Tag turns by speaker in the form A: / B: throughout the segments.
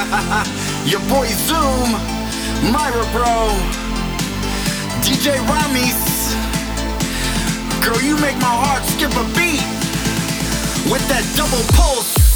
A: Your boy Zoom, Myra Bro, DJ Ramezz. Girl, you make my heart skip a beat with that double pulse.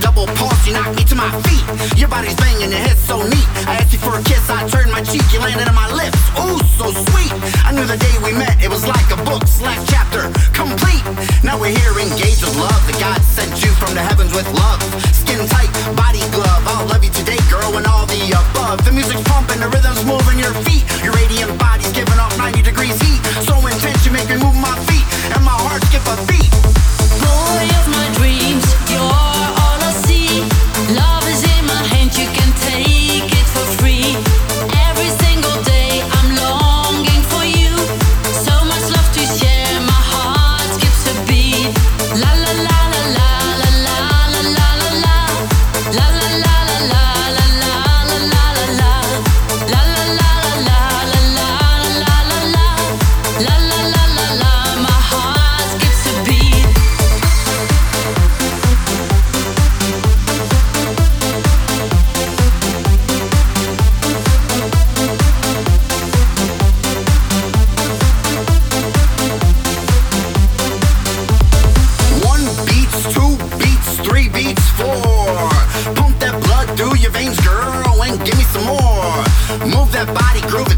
A: double pause, you knocked me to my feet. Your body's banging, your head's so neat. I asked you for a kiss, I turned my cheek, you landed on my lips. Ooh, so sweet. I knew the day we met, it was like a book slash chapter complete. Now we're here, engaged with love. The God sent you from the heavens with love. Skin tight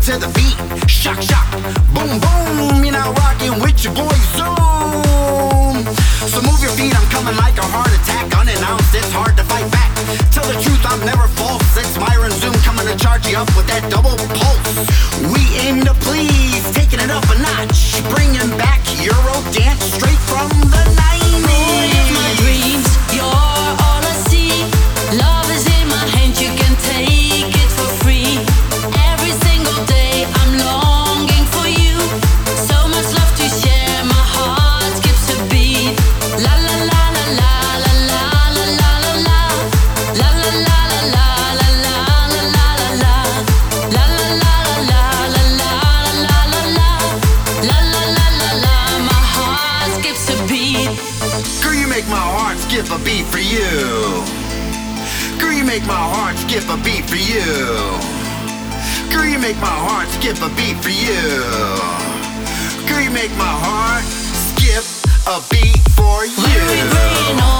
B: to
A: the beat. Shock, shock, boom, boom. You're not rocking with your boy Zoom. So move your feet, I'm coming like a heart attack.
B: beat
A: for you. Girl, you make my heart skip a beat for you. Girl, you make my heart skip a beat for you. Girl, you make my heart skip a beat for you.